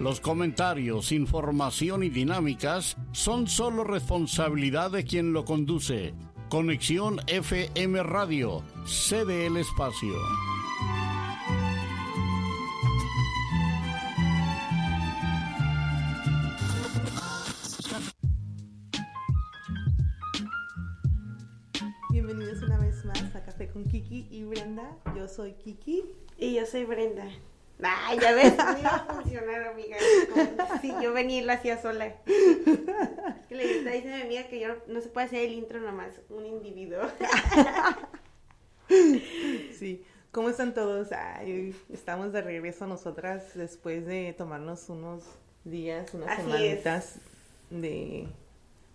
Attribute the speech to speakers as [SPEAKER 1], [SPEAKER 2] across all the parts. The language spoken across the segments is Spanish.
[SPEAKER 1] Los comentarios, información y dinámicas son solo responsabilidad de quien lo conduce. Conexión FM Radio, cede el espacio.
[SPEAKER 2] Bienvenidos una vez más a Café con Kiki y Brenda. Yo soy Kiki.
[SPEAKER 3] Y yo soy Brenda. Ah, ya ves, no iba a funcionar, amiga. Como si yo venía y lo hacía sola. Es que le está diciendo a mi amiga que yo no, no se puede hacer el intro nomás, un individuo.
[SPEAKER 2] Sí. ¿Cómo están todos? Ay, estamos de regreso nosotras después de tomarnos unos días, unas
[SPEAKER 3] Así
[SPEAKER 2] semanitas de,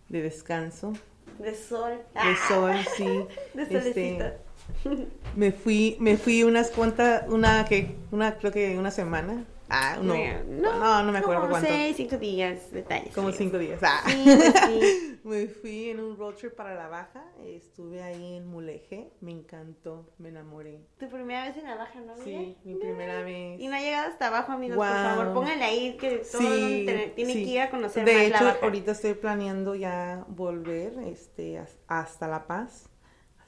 [SPEAKER 2] de descanso.
[SPEAKER 3] De sol.
[SPEAKER 2] De sol, sí.
[SPEAKER 3] De
[SPEAKER 2] Este. me fui, me fui unas cuantas, una que, una, creo que una semana. Ah, no, no, no, me acuerdo
[SPEAKER 3] como
[SPEAKER 2] cuánto.
[SPEAKER 3] seis, cinco días, detalles.
[SPEAKER 2] Como
[SPEAKER 3] sí.
[SPEAKER 2] cinco días. Ah.
[SPEAKER 3] Sí, pues sí.
[SPEAKER 2] Me fui en un road trip para la baja, estuve ahí en Mulegé, me encantó, me enamoré.
[SPEAKER 3] Tu primera vez en la baja, ¿no?
[SPEAKER 2] Sí, mi primera vez.
[SPEAKER 3] Y no ha llegado hasta abajo, amigos, por
[SPEAKER 2] Guau.
[SPEAKER 3] favor, pónganle ahí que todo tiene, que ir a conocer
[SPEAKER 2] De
[SPEAKER 3] más
[SPEAKER 2] hecho,
[SPEAKER 3] la baja.
[SPEAKER 2] ahorita estoy planeando ya volver este, as- hasta La Paz,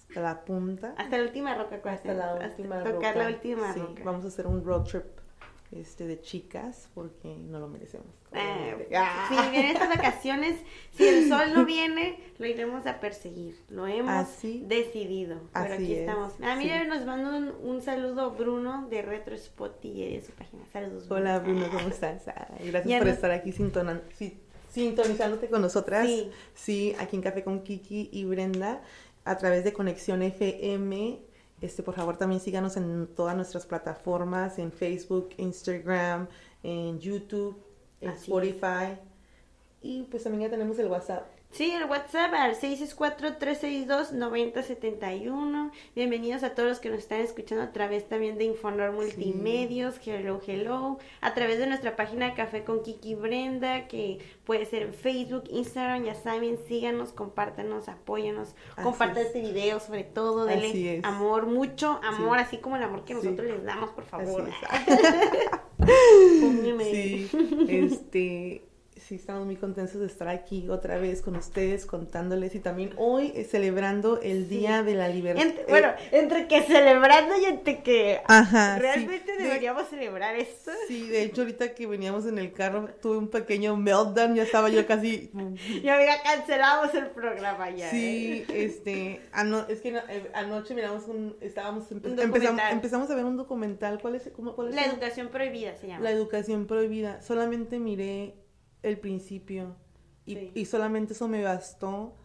[SPEAKER 2] hasta la punta,
[SPEAKER 3] Hasta la última roca,
[SPEAKER 2] hasta
[SPEAKER 3] acuérdate.
[SPEAKER 2] la
[SPEAKER 3] Hasta
[SPEAKER 2] última
[SPEAKER 3] tocar
[SPEAKER 2] roca.
[SPEAKER 3] la última
[SPEAKER 2] Sí,
[SPEAKER 3] roca.
[SPEAKER 2] vamos a hacer un road trip este, de chicas porque no lo merecemos.
[SPEAKER 3] Ah,
[SPEAKER 2] obviamente.
[SPEAKER 3] Si vienen estas vacaciones, si el sol no viene, lo iremos a perseguir. Lo hemos
[SPEAKER 2] Así-
[SPEAKER 3] decidido. Pero
[SPEAKER 2] así
[SPEAKER 3] aquí
[SPEAKER 2] es,
[SPEAKER 3] estamos. Ah, mira,
[SPEAKER 2] sí.
[SPEAKER 3] nos manda un, un saludo Bruno de Retro Spot y de su página. Saludos.
[SPEAKER 2] Hola Bruno, ¿cómo estás? Ay, gracias
[SPEAKER 3] Ya
[SPEAKER 2] por
[SPEAKER 3] no-
[SPEAKER 2] estar aquí sintonan- si- sintonizándote con nosotras.
[SPEAKER 3] Sí.
[SPEAKER 2] Sí, aquí en Café con Kiki y Brenda a través de Conexión FM. Este, por favor, también síganos en todas nuestras plataformas, en Facebook, Instagram, en YouTube, en
[SPEAKER 3] Así es.
[SPEAKER 2] Spotify. Y pues también ya tenemos el WhatsApp.
[SPEAKER 3] Sí, el WhatsApp al 664-362-9071. Bienvenidos a todos los que nos están escuchando a través también de Infonor Multimedios, Hello Hello, a través de nuestra página Café con Kiki Brenda, que puede ser en Facebook, Instagram, ya saben, síganos, compártanos, apóyanos, compartan
[SPEAKER 2] es.
[SPEAKER 3] este video sobre todo, denle amor, mucho amor,
[SPEAKER 2] Sí.
[SPEAKER 3] así como el amor que
[SPEAKER 2] Sí.
[SPEAKER 3] nosotros les damos, por favor.
[SPEAKER 2] Así. Sí, este, sí, estamos muy contentos de estar aquí otra vez con ustedes, contándoles y también hoy eh, celebrando el
[SPEAKER 3] Sí.
[SPEAKER 2] Día de la Libertad.
[SPEAKER 3] Entre- bueno, entre que celebrando y entre que
[SPEAKER 2] Ajá, sí.
[SPEAKER 3] realmente
[SPEAKER 2] De-
[SPEAKER 3] deberíamos celebrar esto.
[SPEAKER 2] Sí, de hecho ahorita que veníamos en el carro tuve un pequeño meltdown, ya estaba yo casi...
[SPEAKER 3] Ya había cancelamos el programa ya.
[SPEAKER 2] Sí,
[SPEAKER 3] ¿eh?
[SPEAKER 2] este, ano- es que eh, anoche miramos un, estábamos, empe-
[SPEAKER 3] Un
[SPEAKER 2] empezamos, empezamos a ver un documental, ¿cuál es? Cómo, cuál es
[SPEAKER 3] La
[SPEAKER 2] el-
[SPEAKER 3] educación prohibida se llama.
[SPEAKER 2] La educación prohibida, solamente miré el principio y,
[SPEAKER 3] Sí.
[SPEAKER 2] y solamente eso me bastó.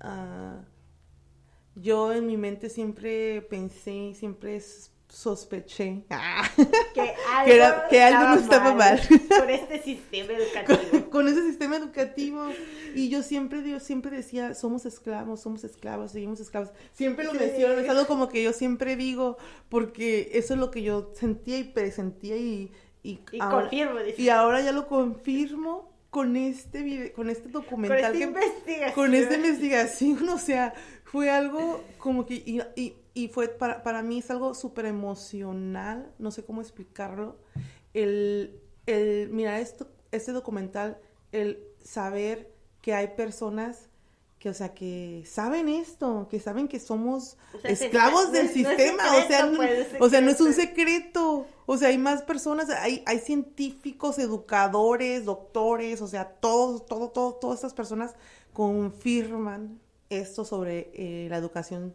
[SPEAKER 2] ah, yo en mi mente siempre pensé, siempre sospeché ah,
[SPEAKER 3] que algo,
[SPEAKER 2] que era- que algo no estaba mal.
[SPEAKER 3] Con este sistema educativo.
[SPEAKER 2] con ese sistema educativo y yo siempre yo siempre decía somos esclavos somos esclavos seguimos esclavos siempre lo
[SPEAKER 3] Sí.
[SPEAKER 2] menciono es algo como que yo siempre digo porque eso es lo que yo sentía y presentía y y,
[SPEAKER 3] Y
[SPEAKER 2] ahora,
[SPEAKER 3] confirmo, dice.
[SPEAKER 2] y ahora ya lo confirmo con este video, con este
[SPEAKER 3] Con
[SPEAKER 2] documental
[SPEAKER 3] esta
[SPEAKER 2] que-
[SPEAKER 3] investigación.
[SPEAKER 2] con esta investigación, o sea, fue algo como que, y, y- y fue, para, para mí es algo súper emocional, no sé cómo explicarlo, el, el mirar esto, este documental, el saber que hay personas que, o sea, que saben esto, que saben que somos
[SPEAKER 3] O sea, se-
[SPEAKER 2] esclavos
[SPEAKER 3] no
[SPEAKER 2] del
[SPEAKER 3] no
[SPEAKER 2] sistema, o sea,
[SPEAKER 3] pues, es
[SPEAKER 2] o sea, no es un
[SPEAKER 3] secreto.
[SPEAKER 2] o sea, hay más personas, hay, hay científicos, educadores, doctores, o sea, todos, todo, todo, todas estas personas confirman esto sobre eh, la educación.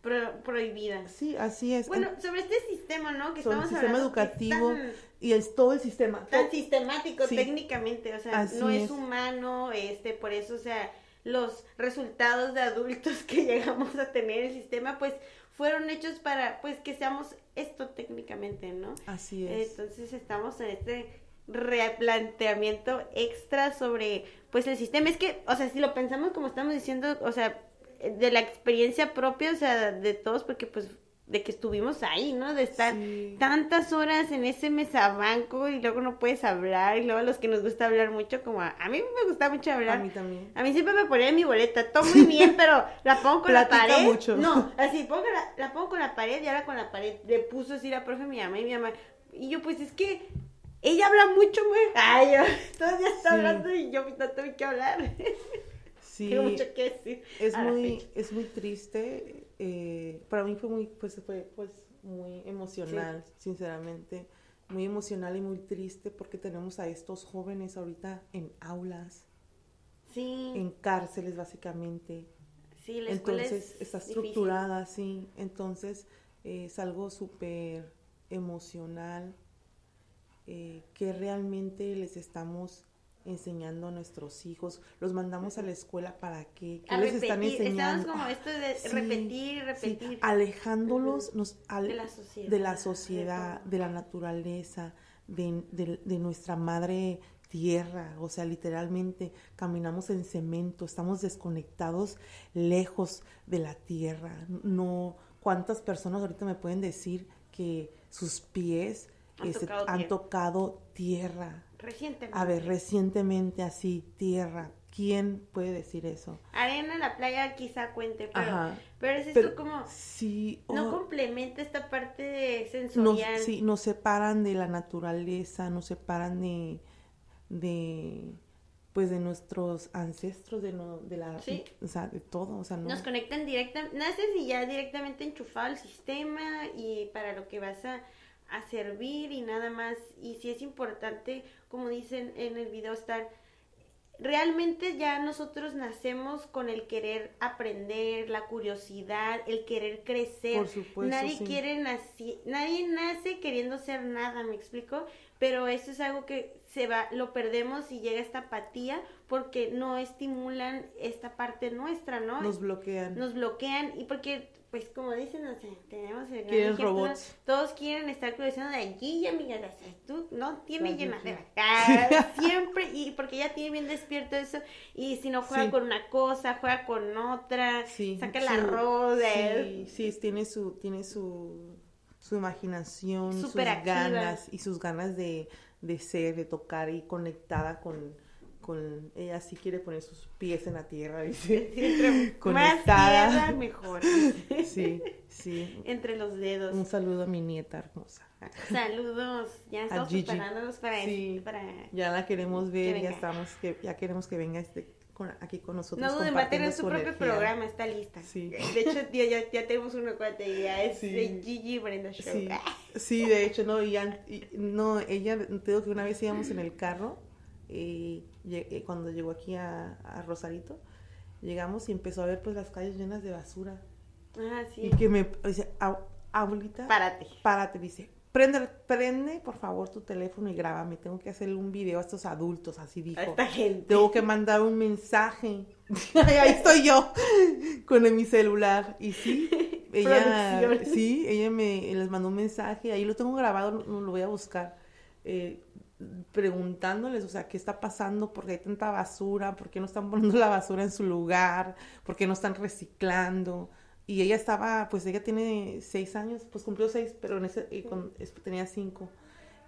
[SPEAKER 3] Pro- prohibida.
[SPEAKER 2] Sí, así es.
[SPEAKER 3] Bueno, sobre este sistema, ¿no? Que
[SPEAKER 2] sobre el
[SPEAKER 3] estamos
[SPEAKER 2] sistema
[SPEAKER 3] hablando, que es
[SPEAKER 2] educativo
[SPEAKER 3] tan-
[SPEAKER 2] y es todo el sistema.
[SPEAKER 3] tan sistemático
[SPEAKER 2] Sí.
[SPEAKER 3] técnicamente, o sea,
[SPEAKER 2] Así
[SPEAKER 3] no es.
[SPEAKER 2] es.
[SPEAKER 3] humano, este, por eso, o sea, los resultados de adultos que llegamos a tener el sistema, pues, fueron hechos para, pues, que seamos esto técnicamente, ¿no?
[SPEAKER 2] Así es.
[SPEAKER 3] Entonces estamos en este replanteamiento extra sobre, pues el sistema es que, o sea, si lo pensamos como estamos diciendo, o sea, de la experiencia propia, o sea, de todos, porque pues de que estuvimos ahí, ¿no? De estar tantas horas en ese mesabanco y luego no puedes hablar y luego a los que nos gusta hablar mucho, como a, mí me gusta mucho hablar.
[SPEAKER 2] A mí también.
[SPEAKER 3] A mí siempre me ponía mi boleta, todo muy bien, pero la pongo con la pared.
[SPEAKER 2] mucho.
[SPEAKER 3] No, así, pongo la, la, pongo con la pared y ahora con la pared. Le puso así la profe mi mamá y mi mamá. Y yo, pues es que ella habla mucho, güey. Ay, yo todavía está hablando y yo no tengo que hablar.
[SPEAKER 2] Sí.
[SPEAKER 3] Tengo mucho que decir.
[SPEAKER 2] Es muy, es muy triste eh, para mí fue muy, pues fue pues muy emocional, sinceramente, muy emocional y muy triste porque tenemos a estos jóvenes ahorita en aulas,
[SPEAKER 3] sí.
[SPEAKER 2] en cárceles básicamente.
[SPEAKER 3] Sí, la
[SPEAKER 2] entonces está estructurada, sí, entonces eh, es algo súper emocional eh, que realmente les estamos enseñando a nuestros hijos, los mandamos a la escuela para qué, ¿Qué les están enseñando.
[SPEAKER 3] Estamos como esto de repetir y repetir.
[SPEAKER 2] Alejándolos nos
[SPEAKER 3] de, la sociedad,
[SPEAKER 2] de la sociedad, de, la naturaleza, de, de, nuestra madre tierra, o sea, literalmente caminamos en cemento, estamos desconectados lejos de la tierra. No, ¿cuántas personas ahorita me pueden decir que sus pies
[SPEAKER 3] han,
[SPEAKER 2] este,
[SPEAKER 3] tocado,
[SPEAKER 2] han
[SPEAKER 3] tierra.
[SPEAKER 2] tocado tierra?
[SPEAKER 3] Recientemente.
[SPEAKER 2] A ver, recientemente así, tierra. ¿Quién puede decir eso?
[SPEAKER 3] Arena en la playa quizá cuente, pero,
[SPEAKER 2] Ajá.
[SPEAKER 3] pero es esto como...
[SPEAKER 2] Sí.
[SPEAKER 3] No complementa esta parte
[SPEAKER 2] nos,
[SPEAKER 3] sensorial.
[SPEAKER 2] sí, nos separan de la naturaleza, nos separan de, de pues de nuestros ancestros, de, no, de la,
[SPEAKER 3] Sí.
[SPEAKER 2] o sea, de todo, o sea, no.
[SPEAKER 3] Nos conectan directamente, naces y ya directamente enchufado al sistema y para lo que vas a, a servir y nada más. Y si es importante, como dicen en el video, estar realmente ya nosotros nacemos con el querer aprender, la curiosidad, el querer crecer.
[SPEAKER 2] Por supuesto,
[SPEAKER 3] nadie
[SPEAKER 2] sí.
[SPEAKER 3] quiere naci- nadie nace queriendo ser nada, ¿me explico? Pero eso es algo que se va, lo perdemos y llega esta apatía porque no estimulan esta parte nuestra, ¿no?
[SPEAKER 2] Nos bloquean.
[SPEAKER 3] nos bloquean y porque pues como dicen o sea, tenemos el gran
[SPEAKER 2] robots.
[SPEAKER 3] todos quieren estar cruzando de allí amiga o sea, tú no tiene
[SPEAKER 2] La
[SPEAKER 3] llenadera
[SPEAKER 2] Gigi.
[SPEAKER 3] Ah, siempre y porque ya tiene bien despierto eso y si no juega
[SPEAKER 2] Sí.
[SPEAKER 3] con una cosa juega con otra
[SPEAKER 2] Sí,
[SPEAKER 3] saca arroz de-
[SPEAKER 2] Sí, sí, tiene su, tiene su, su imaginación, sus
[SPEAKER 3] activa.
[SPEAKER 2] ganas y sus ganas de, de ser, de tocar y conectada con, con ella sí quiere poner sus pies en la tierra, dice.
[SPEAKER 3] entre más
[SPEAKER 2] Conectada.
[SPEAKER 3] tierra mejor
[SPEAKER 2] Sí, sí.
[SPEAKER 3] entre los dedos
[SPEAKER 2] Un saludo a mi nieta hermosa.
[SPEAKER 3] saludos ya estamos preparándonos para,
[SPEAKER 2] Sí.
[SPEAKER 3] para
[SPEAKER 2] Ya la queremos ver,
[SPEAKER 3] Que
[SPEAKER 2] ya estamos, que, ya queremos que venga este, con- aquí con nosotros.
[SPEAKER 3] no duden, va a tener su propio
[SPEAKER 2] energía.
[SPEAKER 3] programa, está lista.
[SPEAKER 2] Sí.
[SPEAKER 3] De hecho, ya, ya, ya tenemos uno cuate, ya es
[SPEAKER 2] Sí.
[SPEAKER 3] de Gigi Brenda Show.
[SPEAKER 2] Sí, sí, de hecho, no, y, y- no, ella, te digo que una vez íbamos en el carro, eh, cuando llegó aquí a, a Rosarito, llegamos y empezó a ver pues las calles llenas de basura,
[SPEAKER 3] Ah, sí.
[SPEAKER 2] y que me dice, "Ab- abuelita,
[SPEAKER 3] Párate.
[SPEAKER 2] párate, dice, prende, prende por favor tu teléfono y grábame, tengo que hacerle un video a estos adultos, así
[SPEAKER 3] A
[SPEAKER 2] dijo.
[SPEAKER 3] esta gente.
[SPEAKER 2] Tengo que mandar un mensaje. Ahí estoy yo con mi celular. Y sí, ella, sí, ella me les mandó un mensaje. Ahí lo tengo grabado, lo voy a buscar. eh, preguntándoles, o sea, qué está pasando, por qué hay tanta basura, por qué no están poniendo la basura en su lugar, por qué no están reciclando. Y ella estaba, pues ella tiene seis años, pues cumplió seis, pero en ese, eh, con- tenía cinco.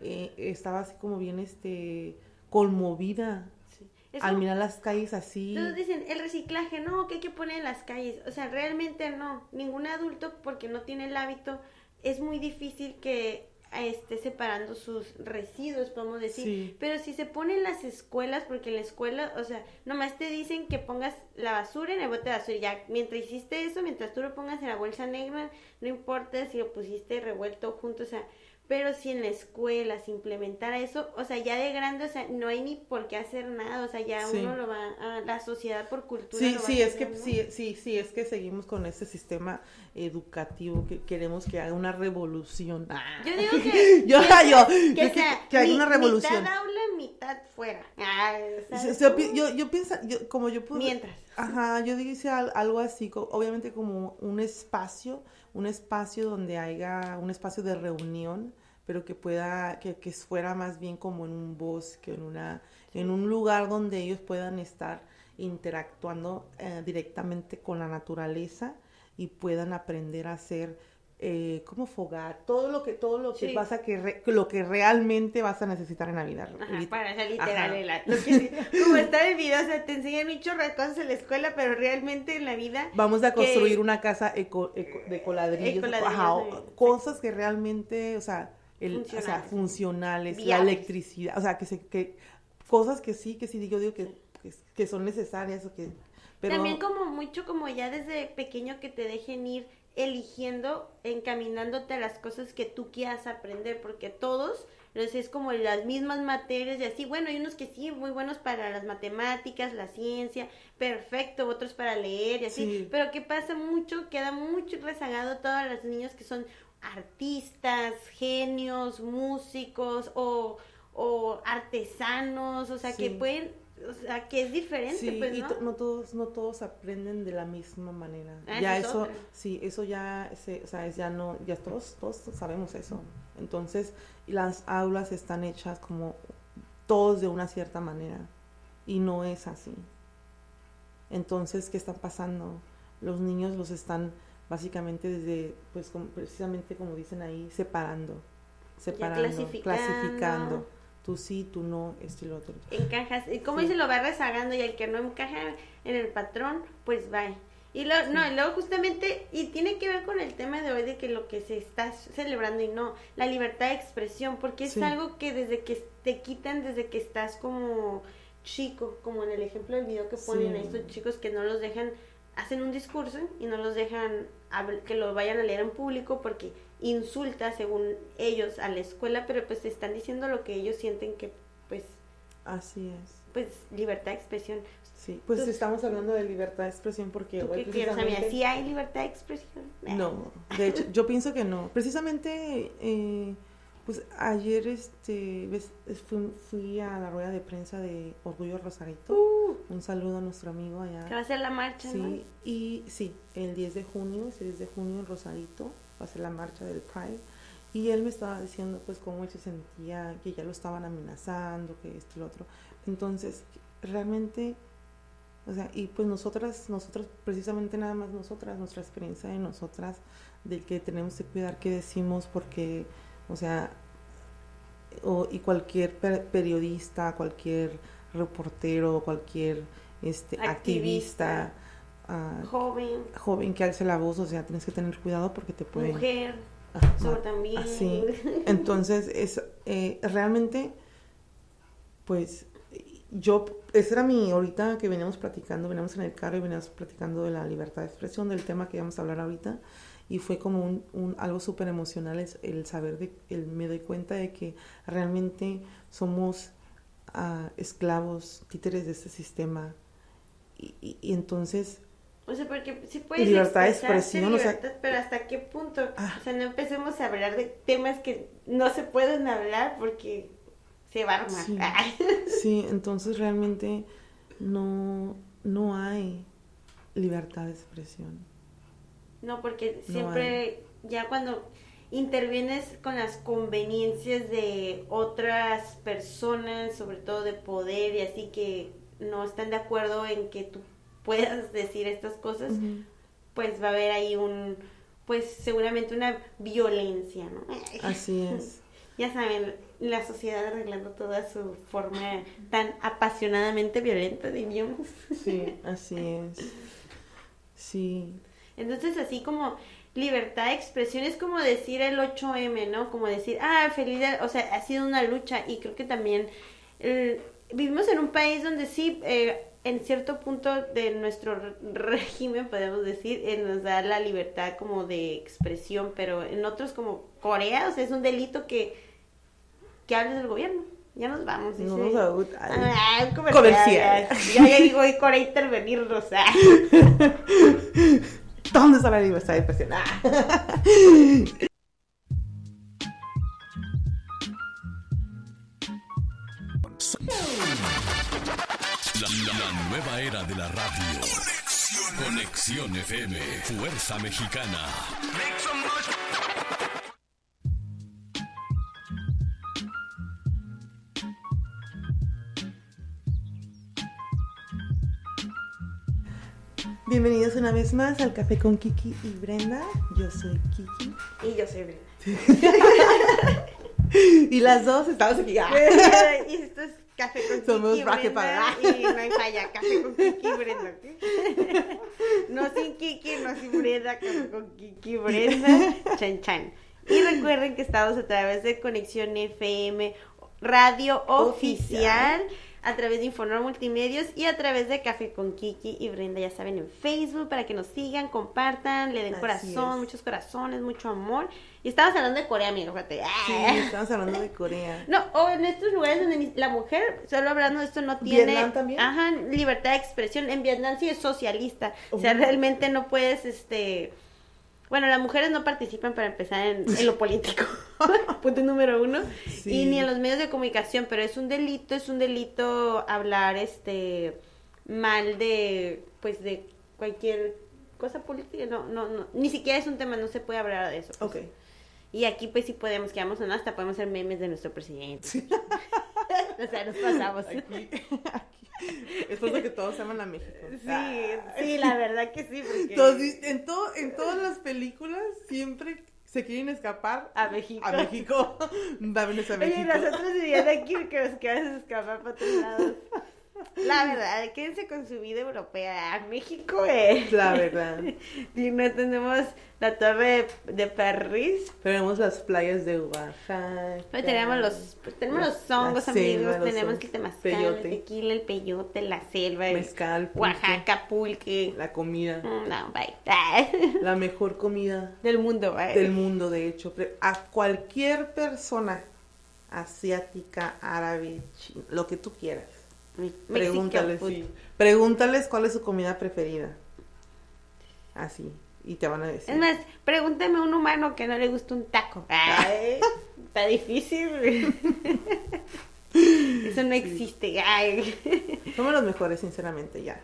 [SPEAKER 2] Eh, estaba así como bien, este, conmovida
[SPEAKER 3] Sí. Es
[SPEAKER 2] al mirar las calles así.
[SPEAKER 3] Todos dicen, el reciclaje, no, que hay que poner en las calles. O sea, realmente no. Ningún adulto, porque no tiene el hábito, es muy difícil que esté separando sus residuos, podemos decir.
[SPEAKER 2] Sí.
[SPEAKER 3] Pero si se pone en las escuelas, porque en la escuela, o sea, nomás te dicen que pongas la basura en el bote de basura. Ya, mientras hiciste eso, mientras tú lo pongas en la bolsa negra, no importa si lo pusiste revuelto junto, o sea, pero si en la escuela se implementara eso, o sea, ya de grande, o sea, no hay ni por qué hacer nada, o sea, ya
[SPEAKER 2] Sí.
[SPEAKER 3] uno lo va, a la sociedad por cultura.
[SPEAKER 2] Sí,
[SPEAKER 3] lo va
[SPEAKER 2] sí, es que sí, sí, sí, es que seguimos con ese sistema educativo que queremos que haga una revolución. Ah.
[SPEAKER 3] Yo digo que,
[SPEAKER 2] Yo-
[SPEAKER 3] que
[SPEAKER 2] yo-
[SPEAKER 3] que,
[SPEAKER 2] yo que-
[SPEAKER 3] sea
[SPEAKER 2] que haya
[SPEAKER 3] mi-
[SPEAKER 2] una revolución.
[SPEAKER 3] Mitad aula, mitad fuera. Ay,
[SPEAKER 2] O
[SPEAKER 3] ¿sabes
[SPEAKER 2] sea,
[SPEAKER 3] cómo?
[SPEAKER 2] yo, yo pienso, yo, como yo puedo...
[SPEAKER 3] Mientras.
[SPEAKER 2] Ajá, yo dice al- algo así, obviamente como un espacio, un espacio donde haya un espacio de reunión, pero que pueda, que, que fuera más bien como en un bosque, en una, en un lugar donde ellos puedan estar interactuando eh, directamente con la naturaleza y puedan aprender a hacer eh, como fogar, todo lo que todo lo que
[SPEAKER 3] Sí.
[SPEAKER 2] pasa que re- lo que realmente vas a necesitar en la vida.
[SPEAKER 3] Ajá,
[SPEAKER 2] Lit-
[SPEAKER 3] para ser literal, la- lo que- como está el video, o sea, te enseñan un chorro de cosas en la escuela, pero realmente en la vida
[SPEAKER 2] Vamos a
[SPEAKER 3] que-
[SPEAKER 2] construir una casa eco, eco- de coladrillos, ajá, cosas que realmente, o sea, el, o sea,
[SPEAKER 3] Funcionales.
[SPEAKER 2] funcionales, la electricidad, o sea, que se, que cosas que sí, que sí digo, digo que, que, que son necesarias o que, pero
[SPEAKER 3] También como mucho como ya desde pequeño que te dejen ir eligiendo, encaminándote a las cosas que tú quieras aprender, porque todos, es como las mismas materias y así, bueno, hay unos que sí, muy buenos para las matemáticas, la ciencia, perfecto, otros para leer y así,
[SPEAKER 2] Sí.
[SPEAKER 3] pero que pasa mucho, queda mucho rezagado todos los niños que son artistas, genios, músicos o, o artesanos, o sea, que pueden, o sea, que es diferente,
[SPEAKER 2] sí,
[SPEAKER 3] pues,
[SPEAKER 2] y
[SPEAKER 3] ¿no?
[SPEAKER 2] to- no todos, no todos aprenden de la misma manera.
[SPEAKER 3] Ah,
[SPEAKER 2] ya
[SPEAKER 3] es
[SPEAKER 2] eso,
[SPEAKER 3] otra.
[SPEAKER 2] sí, eso ya, se, o sea, es ya no, ya todos, todos sabemos eso. Entonces, las aulas están hechas como todos de una cierta manera y no es así. Entonces, ¿qué está pasando? Los niños los están básicamente desde, pues como- precisamente como dicen ahí, separando, separando,
[SPEAKER 3] clasificando.
[SPEAKER 2] clasificando. Tú sí, tú no, esto y lo otro.
[SPEAKER 3] encajas, y como
[SPEAKER 2] Sí.
[SPEAKER 3] dice, lo va rezagando y el que no encaja en el patrón, pues va. Y lo, no, y luego justamente, y tiene que ver con el tema de hoy de que lo que se está celebrando y no, la libertad de expresión, porque es
[SPEAKER 2] Sí.
[SPEAKER 3] algo que desde que te quitan, desde que estás como chico, como en el ejemplo del video que ponen a estos chicos que no los dejan, hacen un discurso y no los dejan que lo vayan a leer en público porque insulta según ellos a la escuela, pero pues están diciendo lo que ellos sienten que pues
[SPEAKER 2] Así es.
[SPEAKER 3] pues libertad de expresión.
[SPEAKER 2] Sí, pues estamos hablando de libertad de expresión porque
[SPEAKER 3] ¿Tú qué quieres,
[SPEAKER 2] precisamente-
[SPEAKER 3] ¿Sí hay libertad de expresión?
[SPEAKER 2] No, de hecho, yo pienso que no. Precisamente, eh, pues ayer este, fui, fui a la rueda de prensa de Orgullo Rosarito.
[SPEAKER 3] Uh,
[SPEAKER 2] Un saludo a nuestro amigo allá.
[SPEAKER 3] que va a ser la marcha, ¿no?
[SPEAKER 2] Y sí, el 10 de junio, ese 10 de junio en Rosarito, ser la marcha del Pride. Y él me estaba diciendo, pues, cómo él se sentía, que ya lo estaban amenazando, que esto y lo otro. Entonces, realmente, o sea, y pues nosotras, nosotras, precisamente nada más nosotras, nuestra experiencia de nosotras, del que tenemos que cuidar qué decimos, porque, o sea, o, y cualquier per- periodista, cualquier reportero, cualquier este,
[SPEAKER 3] Activista.
[SPEAKER 2] activista, ah,
[SPEAKER 3] Joven,
[SPEAKER 2] joven que alce la voz, o sea, tienes que tener cuidado porque te pueden...
[SPEAKER 3] mujer,
[SPEAKER 2] Ajá,
[SPEAKER 3] sobre también.
[SPEAKER 2] Así. Entonces, es eh, realmente, pues, yo, esa era mi, ahorita que veníamos platicando, veníamos en el carro y veníamos platicando de la libertad de expresión, del tema que íbamos a hablar ahorita, y fue como un, un- algo súper emocional el, el saber, de, el, me doy cuenta de que realmente somos ah, esclavos, títeres de este sistema, y, y- y entonces
[SPEAKER 3] O sea, porque sí puedes
[SPEAKER 2] Libertad de expresión, o sea-
[SPEAKER 3] libertad, pero ¿hasta qué punto?
[SPEAKER 2] Ah.
[SPEAKER 3] O sea, no empecemos a hablar de temas que no se pueden hablar porque se va a armar.
[SPEAKER 2] Sí. Entonces realmente no, no hay libertad de expresión.
[SPEAKER 3] No, porque
[SPEAKER 2] No
[SPEAKER 3] siempre, ya cuando intervienes con las conveniencias de otras personas, sobre todo de poder y así que no están de acuerdo en que tú puedas decir estas cosas, pues va a haber ahí un, pues seguramente una violencia, ¿no?
[SPEAKER 2] Así es.
[SPEAKER 3] Ya saben, la sociedad arreglando toda su forma tan apasionadamente violenta, diríamos.
[SPEAKER 2] Sí, así es. Sí,
[SPEAKER 3] Entonces, así como libertad de expresión es como decir el 8M, ¿no? Como decir, ah, feliz, o sea, ha sido una lucha y creo que también eh, vivimos en un país donde sí, eh, en cierto punto de nuestro régimen, podemos decir, eh, nos da la libertad como de expresión, pero en otros como Corea, o sea, es un delito que, que hables del gobierno. Ya nos vamos, dice.
[SPEAKER 2] no ay,
[SPEAKER 3] Ah, comercial.
[SPEAKER 2] Comercial.
[SPEAKER 3] Ya, ya digo, y Corea intervenir, Rosa.
[SPEAKER 2] ¿Dónde está la libertad de expresión? Ah.
[SPEAKER 4] era de la radio. Conexión, Conexión FM, Fuerza Mexicana.
[SPEAKER 2] Bienvenidos una vez más al Café con Kiki y Brenda. Yo soy Kiki.
[SPEAKER 3] Y yo soy Brenda.
[SPEAKER 2] y las dos estamos aquí.
[SPEAKER 3] y esto es Café con
[SPEAKER 2] Somos
[SPEAKER 3] Kiki Brenda.
[SPEAKER 2] para-
[SPEAKER 3] Y no hay falla, Café con Kiki Brenda. No sin Kiki, no sin Brenda, Café con Kiki Brenda. Chan chan. Y recuerden que estamos a través de Conexión FM, Radio Oficial.
[SPEAKER 2] Oficial.
[SPEAKER 3] A través de Infonor Multimedios y a través de Café con Kiki y Brenda, ya saben, en Facebook para que nos sigan, compartan, le den
[SPEAKER 2] Así
[SPEAKER 3] corazón,
[SPEAKER 2] es.
[SPEAKER 3] muchos corazones, mucho amor. Y estábamos hablando de Corea, amigo, fíjate.
[SPEAKER 2] Sí,
[SPEAKER 3] Ah.
[SPEAKER 2] estamos hablando de Corea.
[SPEAKER 3] No, o en estos lugares donde la mujer, solo hablando de esto, no tiene
[SPEAKER 2] ¿Vietnam también?
[SPEAKER 3] Ajá, libertad de expresión. En Vietnam sí es socialista. O sea, realmente no puedes, este... Bueno, las mujeres no participan para empezar en, en lo político. Punto número uno.
[SPEAKER 2] Sí.
[SPEAKER 3] Y ni en los medios de comunicación, pero es un delito, es un delito hablar, este, mal de, pues, de cualquier cosa política. No, no, no. Ni siquiera es un tema, no se puede hablar de eso. pues.
[SPEAKER 2] Ok.
[SPEAKER 3] Y aquí pues sí podemos, quedamos en hasta podemos hacer memes de nuestro presidente. o sea, nos pasamos.
[SPEAKER 2] Aquí, aquí. Es eso que todos aman a México.
[SPEAKER 3] Sí,
[SPEAKER 2] Ah.
[SPEAKER 3] sí, la verdad que sí, porque
[SPEAKER 2] Todos- en, todo, en todas las películas siempre se quieren escapar
[SPEAKER 3] a México.
[SPEAKER 2] a México. Vámonos a México.
[SPEAKER 3] Oye, nosotros viviendo aquí que nos queremos escapar para otros lados. La verdad, quédense con su vida europea. México, eh.
[SPEAKER 2] La verdad.
[SPEAKER 3] Y no tenemos la torre de, de París.
[SPEAKER 2] Tenemos las playas de Oaxaca.
[SPEAKER 3] Pero tenemos los, pues, tenemos
[SPEAKER 2] La-
[SPEAKER 3] los hongos,
[SPEAKER 2] selva,
[SPEAKER 3] amigos.
[SPEAKER 2] los
[SPEAKER 3] tenemos el temazcal,
[SPEAKER 2] peyote.
[SPEAKER 3] el tequila, el peyote, la selva, el
[SPEAKER 2] Mezcal, pulque,
[SPEAKER 3] Oaxaca, pulque.
[SPEAKER 2] La comida.
[SPEAKER 3] Mm, No, bye.
[SPEAKER 2] La mejor comida
[SPEAKER 3] Del mundo, bye.
[SPEAKER 2] del mundo, de hecho. A cualquier persona asiática, árabe, chi- lo que tú quieras. Pregúntales, sí. Pregúntales cuál es su comida preferida. Así. Y te van a decir.
[SPEAKER 3] Es más, pregúntame a un humano que no le gusta un taco. Ay, está difícil. Eso no existe. Ay.
[SPEAKER 2] Somos los mejores, sinceramente, ya.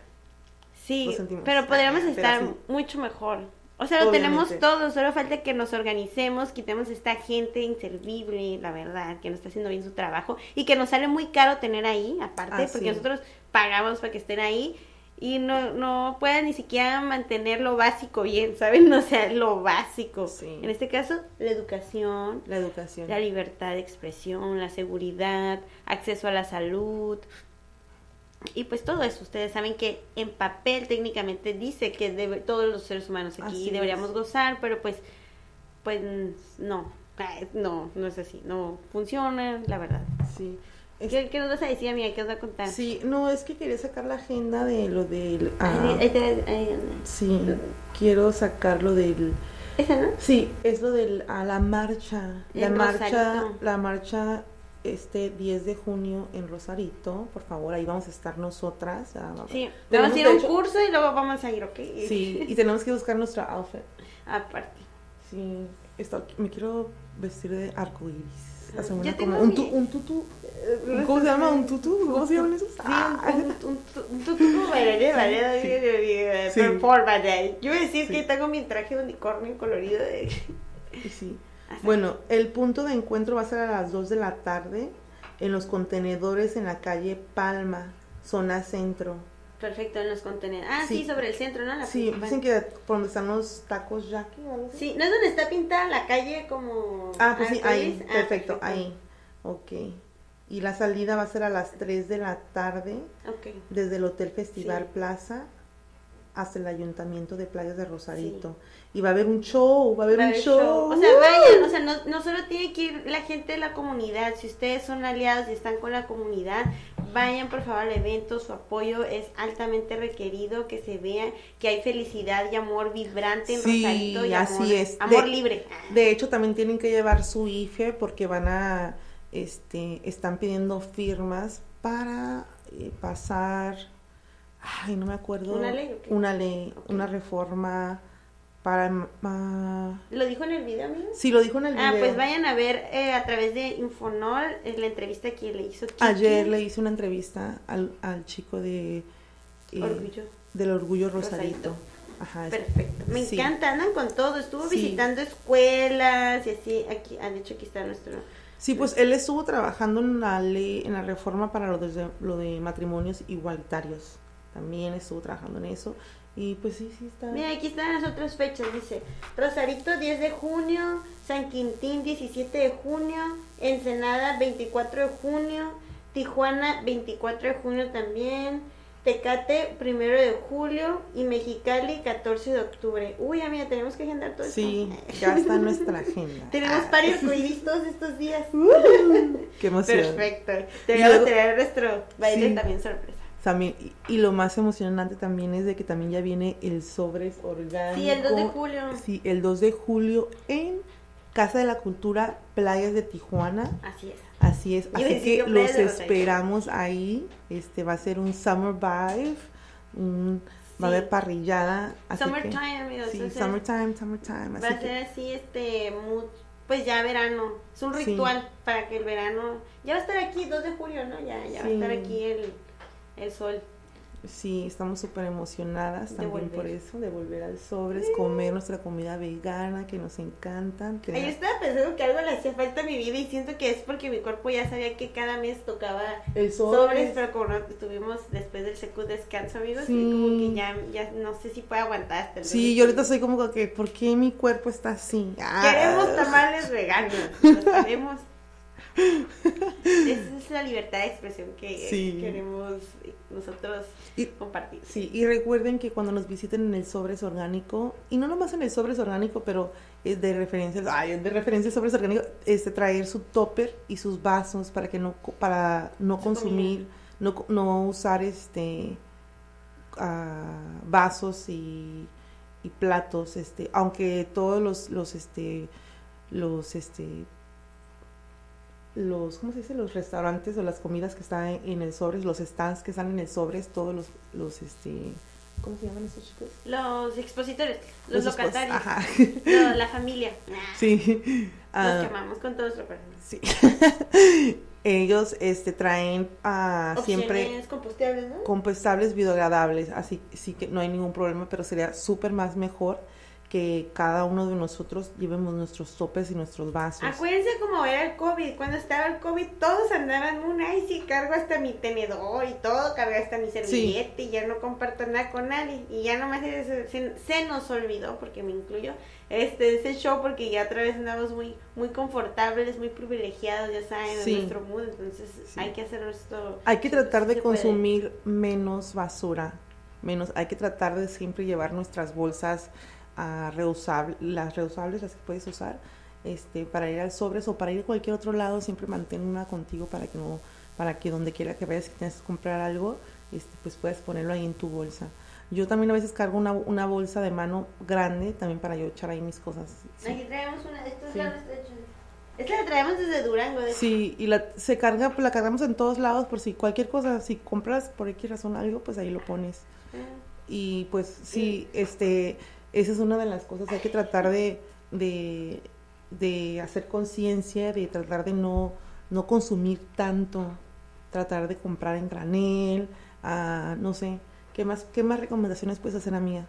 [SPEAKER 3] Sí, pero podríamos estar
[SPEAKER 2] sí.
[SPEAKER 3] mucho mejor. O sea, lo tenemos todo, solo falta que nos organicemos, quitemos esta gente inservible, la verdad, que no está haciendo bien su trabajo y que nos sale muy caro tener ahí, aparte,
[SPEAKER 2] Ah,
[SPEAKER 3] porque
[SPEAKER 2] sí.
[SPEAKER 3] nosotros pagamos para que estén ahí y no, no puedan ni siquiera mantener lo básico bien, ¿saben? O sea, lo básico.
[SPEAKER 2] Sí.
[SPEAKER 3] En este caso, la educación,
[SPEAKER 2] La educación.
[SPEAKER 3] la libertad de expresión, la seguridad, acceso a la salud. Y pues todo eso, ustedes saben que en papel técnicamente dice que debe, todos los seres humanos aquí
[SPEAKER 2] Así
[SPEAKER 3] deberíamos
[SPEAKER 2] es.
[SPEAKER 3] gozar, pero pues, pues no, Ay, no, no es así, no funciona, la verdad.
[SPEAKER 2] Sí.
[SPEAKER 3] ¿Qué, qué nos vas a decir, amiga? ¿Qué os va a contar?
[SPEAKER 2] Sí, no, es que quería sacar la agenda de lo del... ah,
[SPEAKER 3] Ay, te- ahí-
[SPEAKER 2] sí, quiero sacarlo del...
[SPEAKER 3] Esa, ¿no?
[SPEAKER 2] Sí, es lo del a la marcha. La marcha, la marcha este 10 de junio en Rosarito, por favor, ahí vamos a estar nosotras. ah,
[SPEAKER 3] Sí,
[SPEAKER 2] tenemos,
[SPEAKER 3] vamos a ir a un curso y luego vamos a ir, ¿ok?
[SPEAKER 2] Sí, y tenemos que buscar nuestra outfit.
[SPEAKER 3] Aparte.
[SPEAKER 2] Sí, esto, me quiero vestir de arcoíris. Hacer
[SPEAKER 3] Yo
[SPEAKER 2] una como un, tu- un tutu. ¿Cómo se llama? ¿Un tutu? ¿Cómo se llaman esos?
[SPEAKER 3] Sí,
[SPEAKER 2] Ah,
[SPEAKER 3] un, un, un, un tutu bailarín, bailarín, performance. eh. Yo iba a decir que tengo mi traje de unicornio colorido de...
[SPEAKER 2] Sí. Bueno, el punto de encuentro va a ser a las 2 de la tarde en los contenedores en la calle Palma, zona centro.
[SPEAKER 3] Perfecto, en los contenedores. Ah, sí,
[SPEAKER 2] Sí.
[SPEAKER 3] sobre el centro, ¿no? La
[SPEAKER 2] Sí, dicen que por donde están los tacos Jackie o algo así.
[SPEAKER 3] Sí, ¿no es donde está pintada la calle como...
[SPEAKER 2] Ah, pues sí, ahí?
[SPEAKER 3] Ah,
[SPEAKER 2] perfecto, ahí. Ok. Y la salida va a ser a las 3 de la tarde
[SPEAKER 3] Ok.
[SPEAKER 2] desde el Hotel Festival
[SPEAKER 3] Sí.
[SPEAKER 2] Plaza hasta el Ayuntamiento de Playas de Rosarito. Y va a haber un show, va a haber
[SPEAKER 3] Va
[SPEAKER 2] un show.
[SPEAKER 3] show. O sea, vayan, o sea, no, no solo tiene que ir la gente de la comunidad, si ustedes son aliados y están con la comunidad, vayan por favor al evento, su apoyo es altamente requerido, que se vea que hay felicidad y amor vibrante en
[SPEAKER 2] Sí,
[SPEAKER 3] Rosarito y
[SPEAKER 2] así
[SPEAKER 3] amor,
[SPEAKER 2] es.
[SPEAKER 3] amor
[SPEAKER 2] De-
[SPEAKER 3] libre.
[SPEAKER 2] De hecho, también tienen que llevar su IFE porque van a, este, están pidiendo firmas para eh, pasar, ay, no me acuerdo.
[SPEAKER 3] ¿Una ley?
[SPEAKER 2] Una ley, una reforma para... ma-
[SPEAKER 3] ¿Lo dijo en el video, amigo?
[SPEAKER 2] sí, lo dijo en el video.
[SPEAKER 3] Ah, pues vayan a ver eh, a través de Infonor eh, la entrevista que le hizo Kiki.
[SPEAKER 2] Ayer le hice una entrevista al, al chico de... eh,
[SPEAKER 3] Orgullo.
[SPEAKER 2] Del Orgullo Rosarito.
[SPEAKER 3] Rosarito.
[SPEAKER 2] Ajá.
[SPEAKER 3] Perfecto. Me
[SPEAKER 2] sí.
[SPEAKER 3] encanta, andan con todo. Estuvo
[SPEAKER 2] Sí.
[SPEAKER 3] visitando escuelas y así. Aquí, han dicho aquí está nuestro.
[SPEAKER 2] Sí, pues él estuvo trabajando en la ley, en la reforma para lo de, lo de matrimonios igualitarios. También estuvo trabajando en eso. Y pues sí, sí está.
[SPEAKER 3] Mira, aquí están las otras fechas, dice. Rosarito 10 de junio, San Quintín 17 de junio, Ensenada 24 de junio, Tijuana 24 de junio también, Tecate 1 de julio y Mexicali 14 de octubre. Uy, amiga, tenemos que agendar todo
[SPEAKER 2] Sí,
[SPEAKER 3] esto.
[SPEAKER 2] ya está en nuestra agenda.
[SPEAKER 3] Tenemos
[SPEAKER 2] Ah,
[SPEAKER 3] varios arcoíris todos estos días.
[SPEAKER 2] Qué emoción.
[SPEAKER 3] Perfecto. Te voy a traer nuestro baile
[SPEAKER 2] Sí.
[SPEAKER 3] también sorpresa.
[SPEAKER 2] También, y, lo más emocionante también es de que también ya viene el sobres orgánico.
[SPEAKER 3] Sí, el 2 de julio.
[SPEAKER 2] Sí, el 2 de julio en Casa de la Cultura, Playas de Tijuana.
[SPEAKER 3] Así es.
[SPEAKER 2] Así es,
[SPEAKER 3] a
[SPEAKER 2] así que
[SPEAKER 3] yo
[SPEAKER 2] los esperamos ahí. Este va a ser un summer vibe, un- va a
[SPEAKER 3] Sí.
[SPEAKER 2] haber parrillada. Así que-
[SPEAKER 3] Summertime, amigos.
[SPEAKER 2] Sí,
[SPEAKER 3] va a ser-
[SPEAKER 2] summertime, summertime.
[SPEAKER 3] Va
[SPEAKER 2] Así
[SPEAKER 3] a
[SPEAKER 2] que,
[SPEAKER 3] ser así, este, pues ya verano. Es un
[SPEAKER 2] Sí.
[SPEAKER 3] ritual para que el verano. Ya va a estar aquí, 2 de julio, ¿no? Ya, ya va a
[SPEAKER 2] Sí.
[SPEAKER 3] estar aquí el, el sol.
[SPEAKER 2] sí, estamos súper emocionadas
[SPEAKER 3] De
[SPEAKER 2] también por eso, de volver al sobres, comer nuestra comida vegana que nos encantan.
[SPEAKER 3] Ay, yo estaba pensando que algo le hacía falta a mi vida y siento que es porque mi cuerpo ya sabía que cada mes tocaba
[SPEAKER 2] el
[SPEAKER 3] sobres,
[SPEAKER 2] sobres,
[SPEAKER 3] pero como no tuvimos después del secu descanso, amigos,
[SPEAKER 2] Sí.
[SPEAKER 3] y como que ya, ya no sé si puede aguantar hasta el
[SPEAKER 2] Sí, yo ahorita soy como que, ¿por qué mi cuerpo está así?
[SPEAKER 3] Queremos
[SPEAKER 2] Ah.
[SPEAKER 3] tamales veganos, los queremos. Esa es la libertad de expresión que
[SPEAKER 2] Sí.
[SPEAKER 3] queremos nosotros
[SPEAKER 2] Y-
[SPEAKER 3] compartir.
[SPEAKER 2] Sí, y recuerden que cuando nos visiten en el Sobres Orgánico, y no nomás en el Sobres Orgánico, pero es de referencia, ay, es de referencia al Sobres Orgánico, este, traer su topper y sus vasos para que no, para no
[SPEAKER 3] Su
[SPEAKER 2] consumir, no, no usar este ah, vasos y, y platos, este, aunque todos los, los, este, los, este, los, ¿cómo se dice? Los restaurantes o las comidas que están en, en el sobres, los stands que están en el sobres, todos los, los, este, ¿cómo se llaman estos chicos?
[SPEAKER 3] Los expositores, los,
[SPEAKER 2] Los
[SPEAKER 3] locatarios,
[SPEAKER 2] Ajá.
[SPEAKER 3] la familia.
[SPEAKER 2] Sí.
[SPEAKER 3] Los
[SPEAKER 2] Ah,
[SPEAKER 3] que amamos con todo nuestro corazón.
[SPEAKER 2] sí. Ellos, este, traen ah, siempre
[SPEAKER 3] compostables, ¿no?
[SPEAKER 2] compostables biodegradables, así sí que no hay ningún problema, pero sería súper más mejor que cada uno de nosotros llevemos nuestros topes y nuestros vasos.
[SPEAKER 3] Acuérdense cómo era el COVID. Cuando estaba el COVID, todos andaban una y sí, cargo hasta mi tenedor y todo, cargo hasta mi servilleta y ya no comparto nada con nadie. Y ya nomás se, se- se nos olvidó, porque me incluyo, este ese show, porque ya otra vez andamos muy muy confortables, muy privilegiados, ya saben,
[SPEAKER 2] Sí.
[SPEAKER 3] en nuestro mundo. Entonces
[SPEAKER 2] Sí.
[SPEAKER 3] hay que hacer esto.
[SPEAKER 2] Hay que tratar de
[SPEAKER 3] puede.
[SPEAKER 2] consumir menos basura, menos, hay que tratar de siempre llevar nuestras bolsas ah, reusables, las reusables, las que puedes usar, este, para ir al sobres o para ir a cualquier otro lado, siempre mantén una contigo para que no, para que donde quiera que vayas, que tienes que comprar algo, este, pues puedes ponerlo ahí en tu bolsa. Yo también a veces cargo una, una bolsa de mano grande también para yo echar ahí mis cosas. Sí.
[SPEAKER 3] Aquí traemos una, esta es
[SPEAKER 2] Sí.
[SPEAKER 3] la. Esta la traemos desde Durango, de.
[SPEAKER 2] Sí, y la, se carga, pues la cargamos en todos lados por si cualquier cosa, si compras por X razón algo, pues ahí lo pones.
[SPEAKER 3] Ah.
[SPEAKER 2] Y pues sí, este, esa es una de las cosas, hay que tratar de, de, de hacer conciencia, de tratar de no, no consumir tanto, tratar de comprar en granel, ah, no sé, ¿qué más, qué más recomendaciones puedes hacer, amiga?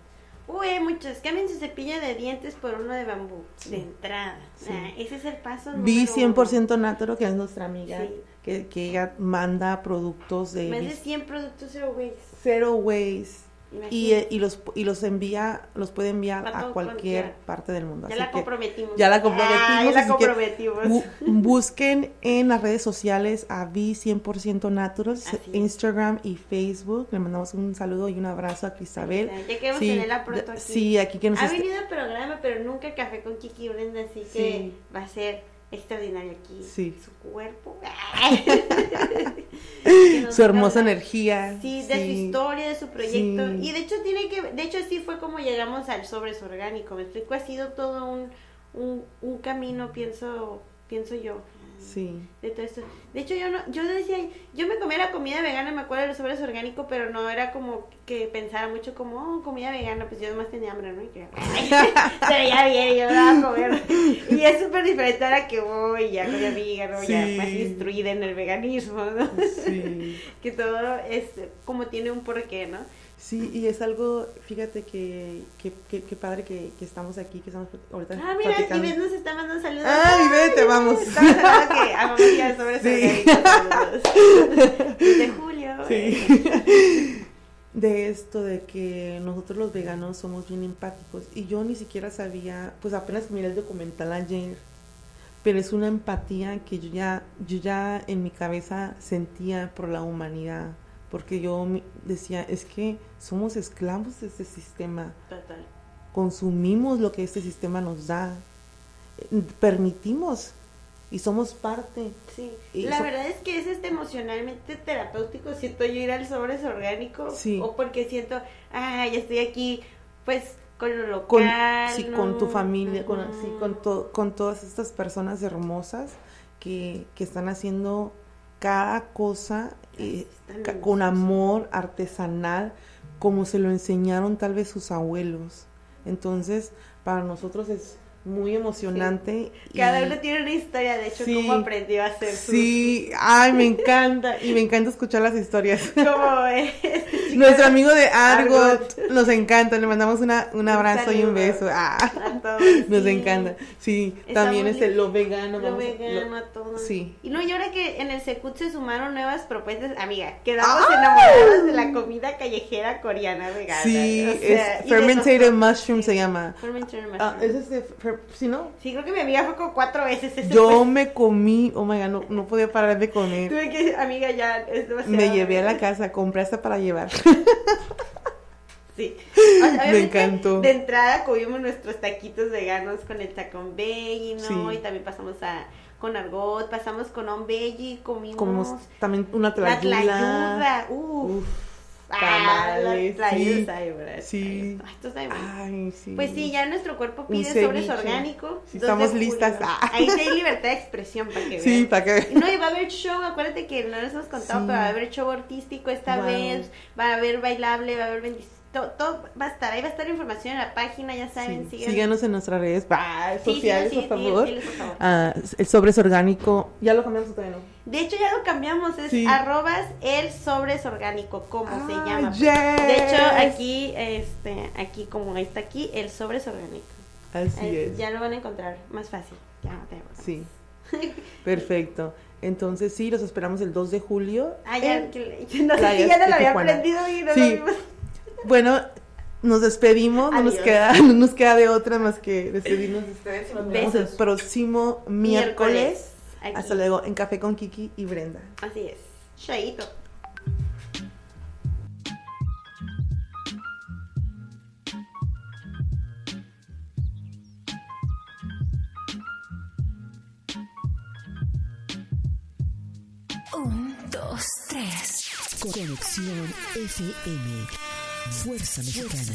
[SPEAKER 3] Uy, muchos. Cambien su cepillo de dientes por uno de bambú. De entrada.
[SPEAKER 2] Sí.
[SPEAKER 3] Ah, ese es el paso.
[SPEAKER 2] Vi
[SPEAKER 3] número
[SPEAKER 2] 100% Naturo, que es nuestra amiga,
[SPEAKER 3] Sí.
[SPEAKER 2] que, que ella manda productos de.
[SPEAKER 3] Más de
[SPEAKER 2] vis-
[SPEAKER 3] 100 productos zero waste.
[SPEAKER 2] zero waste y, eh, y los y los envía los puede enviar
[SPEAKER 3] A
[SPEAKER 2] cualquier
[SPEAKER 3] cualquiera.
[SPEAKER 2] parte del mundo
[SPEAKER 3] Ya
[SPEAKER 2] así
[SPEAKER 3] la
[SPEAKER 2] que
[SPEAKER 3] comprometimos.
[SPEAKER 2] ya la comprometimos,
[SPEAKER 3] Ah, ya la
[SPEAKER 2] que
[SPEAKER 3] comprometimos.
[SPEAKER 2] bu- busquen en las redes sociales a Vi 100% Naturals. Instagram y Facebook le mandamos un saludo y un abrazo a Cristabel
[SPEAKER 3] Ya queremos
[SPEAKER 2] Sí,
[SPEAKER 3] tenerla pronto aquí.
[SPEAKER 2] sí aquí que nos
[SPEAKER 3] Ha venido al programa, pero nunca café con Kiki Brenda, así que
[SPEAKER 2] Sí.
[SPEAKER 3] va a ser extraordinario aquí.
[SPEAKER 2] Sí.
[SPEAKER 3] Su cuerpo.
[SPEAKER 2] Su hermosa energía
[SPEAKER 3] Sí, de su historia, de su proyecto.
[SPEAKER 2] Sí.
[SPEAKER 3] Y de hecho tiene que, de hecho sí fue como llegamos al sobres orgánico. Me explico, ha sido todo un, un, un camino, pienso, pienso yo.
[SPEAKER 2] Sí
[SPEAKER 3] De todo esto. De hecho, yo no, yo decía, yo me comía la comida vegana, me acuerdo de los sobres orgánicos, pero no era como que pensara mucho como, oh, comida vegana, pues yo además tenía hambre, ¿no? Y que, se veía bien, yo iba a comer. Y es súper diferente ahora que voy ya con mi amiga, ¿no? Ya más instruida en el veganismo, ¿no?
[SPEAKER 2] sí
[SPEAKER 3] que todo es como tiene un porqué, ¿no?
[SPEAKER 2] Sí, y es algo, fíjate que, que, que, que padre que, que estamos aquí, que estamos ahorita
[SPEAKER 3] Ah, mira,
[SPEAKER 2] platicando.
[SPEAKER 3] Ivette nos está mandando saludos.
[SPEAKER 2] Ay, vete, vamos.
[SPEAKER 3] Estamos hablando que ya sobre
[SPEAKER 2] Sí.
[SPEAKER 3] De Julio.
[SPEAKER 2] Sí. de esto de que nosotros los veganos somos bien empáticos y yo ni siquiera sabía, pues apenas miré el documental ayer, pero es una empatía que yo ya, yo ya en mi cabeza sentía por la humanidad, porque yo decía, es que somos esclavos de este sistema,
[SPEAKER 3] Total.
[SPEAKER 2] consumimos lo que este sistema nos da, permitimos y somos parte.
[SPEAKER 3] Sí,
[SPEAKER 2] Y
[SPEAKER 3] la
[SPEAKER 2] so-
[SPEAKER 3] verdad es que es este emocionalmente terapéutico, siento yo ir al sobres orgánico,
[SPEAKER 2] Sí.
[SPEAKER 3] o porque siento, ah, ya estoy aquí, pues, con lo
[SPEAKER 2] con,
[SPEAKER 3] local,
[SPEAKER 2] sí,
[SPEAKER 3] ¿no?
[SPEAKER 2] con tu familia, con, sí, con, to- con todas estas personas hermosas que, que están haciendo cada cosa eh, con amor artesanal, como se lo enseñaron tal vez sus abuelos. Entonces, para nosotros es muy emocionante.
[SPEAKER 3] Cada
[SPEAKER 2] y-
[SPEAKER 3] uno tiene una historia, de hecho,
[SPEAKER 2] Sí.
[SPEAKER 3] cómo aprendió a hacer sus...
[SPEAKER 2] Sí, ay, me encanta. Y me encanta escuchar las historias.
[SPEAKER 3] Como chico
[SPEAKER 2] Nuestro amigo de Argot,
[SPEAKER 3] Argot.
[SPEAKER 2] nos encanta. Le mandamos una, un
[SPEAKER 3] Un
[SPEAKER 2] abrazo y un beso. Ah.
[SPEAKER 3] a todos,
[SPEAKER 2] Nos
[SPEAKER 3] sí.
[SPEAKER 2] encanta. Sí,
[SPEAKER 3] Está
[SPEAKER 2] también
[SPEAKER 3] muy
[SPEAKER 2] este, lo vegano.
[SPEAKER 3] Lo
[SPEAKER 2] vamos
[SPEAKER 3] vegano,
[SPEAKER 2] lo-
[SPEAKER 3] a todo.
[SPEAKER 2] Sí.
[SPEAKER 3] Y no, y ahora que en el Secut se sumaron nuevas propuestas, amiga, quedamos
[SPEAKER 2] ¡Ah!
[SPEAKER 3] enamorados de la comida callejera coreana vegana.
[SPEAKER 2] Sí,
[SPEAKER 3] o sea,
[SPEAKER 2] es fermented mushroom
[SPEAKER 3] sí.
[SPEAKER 2] se llama.
[SPEAKER 3] Fermented
[SPEAKER 2] Ah,
[SPEAKER 3] mushroom.
[SPEAKER 2] es este, fer- ¿sí no?
[SPEAKER 3] Sí, creo que mi amiga fue como cuatro veces ese
[SPEAKER 2] Yo
[SPEAKER 3] fue-
[SPEAKER 2] me comí, oh my god, no, no podía parar de comer.
[SPEAKER 3] Tuve que, amiga, ya es demasiado.
[SPEAKER 2] Me llevé a la casa, compré hasta para llevar.
[SPEAKER 3] Sí. O sea, obviamente,
[SPEAKER 2] encantó.
[SPEAKER 3] De entrada comimos nuestros taquitos veganos con el tacón veggie, ¿no?
[SPEAKER 2] Sí.
[SPEAKER 3] Y también pasamos a con argot, pasamos con on veggie, comimos
[SPEAKER 2] Comimos también una
[SPEAKER 3] la
[SPEAKER 2] tlayuda.
[SPEAKER 3] tlayuda. Uf.
[SPEAKER 2] Uf, tamales,
[SPEAKER 3] la tlayuda
[SPEAKER 2] sí. Sí.
[SPEAKER 3] Ay,
[SPEAKER 2] sí.
[SPEAKER 3] Pues sí, ya nuestro cuerpo pide sobres orgánico.
[SPEAKER 2] Sí,
[SPEAKER 3] 2 de
[SPEAKER 2] estamos listas. Ah.
[SPEAKER 3] Ahí sí hay libertad de expresión para que vean.
[SPEAKER 2] Sí, para que
[SPEAKER 3] No, y va a haber show, acuérdate que no les hemos contado,
[SPEAKER 2] Sí.
[SPEAKER 3] pero va a haber show artístico esta
[SPEAKER 2] Wow.
[SPEAKER 3] vez, va a haber bailable, va a haber bendición, todo, todo va a estar, ahí va a estar información en la página, ya saben,
[SPEAKER 2] Sí,
[SPEAKER 3] sigan.
[SPEAKER 2] Síganos en nuestras redes ah,
[SPEAKER 3] Sí,
[SPEAKER 2] sociales,
[SPEAKER 3] sí, sí,
[SPEAKER 2] por
[SPEAKER 3] sí,
[SPEAKER 2] favor.
[SPEAKER 3] por favor.
[SPEAKER 2] Ah, el sobres orgánico. ¿Ya lo cambiamos todavía no?
[SPEAKER 3] De hecho, ya lo cambiamos, es
[SPEAKER 2] Sí.
[SPEAKER 3] arrobas el sobres orgánico, como se
[SPEAKER 2] Ah,
[SPEAKER 3] llama.
[SPEAKER 2] yes.
[SPEAKER 3] De hecho, aquí, este, aquí, como está aquí, el sobres orgánico.
[SPEAKER 2] Así
[SPEAKER 3] Ahí
[SPEAKER 2] es.
[SPEAKER 3] Ya lo van a encontrar más fácil. Ya no tenemos.
[SPEAKER 2] Sí. Perfecto. Entonces, sí, los esperamos el 2 de julio.
[SPEAKER 3] Ah, ya, que- no sé ya no lo había
[SPEAKER 2] Tijuana.
[SPEAKER 3] aprendido y no
[SPEAKER 2] Sí.
[SPEAKER 3] lo vimos.
[SPEAKER 2] Bueno, nos despedimos, no nos, queda, no nos queda de otra más que despedirnos de ustedes nos vemos el próximo miércoles.
[SPEAKER 3] Aquí.
[SPEAKER 2] Hasta luego en Café con Kiki y Brenda.
[SPEAKER 3] Así es. Chaito.
[SPEAKER 5] Un, dos, tres. Conexión FM. Fuerza Mexicana.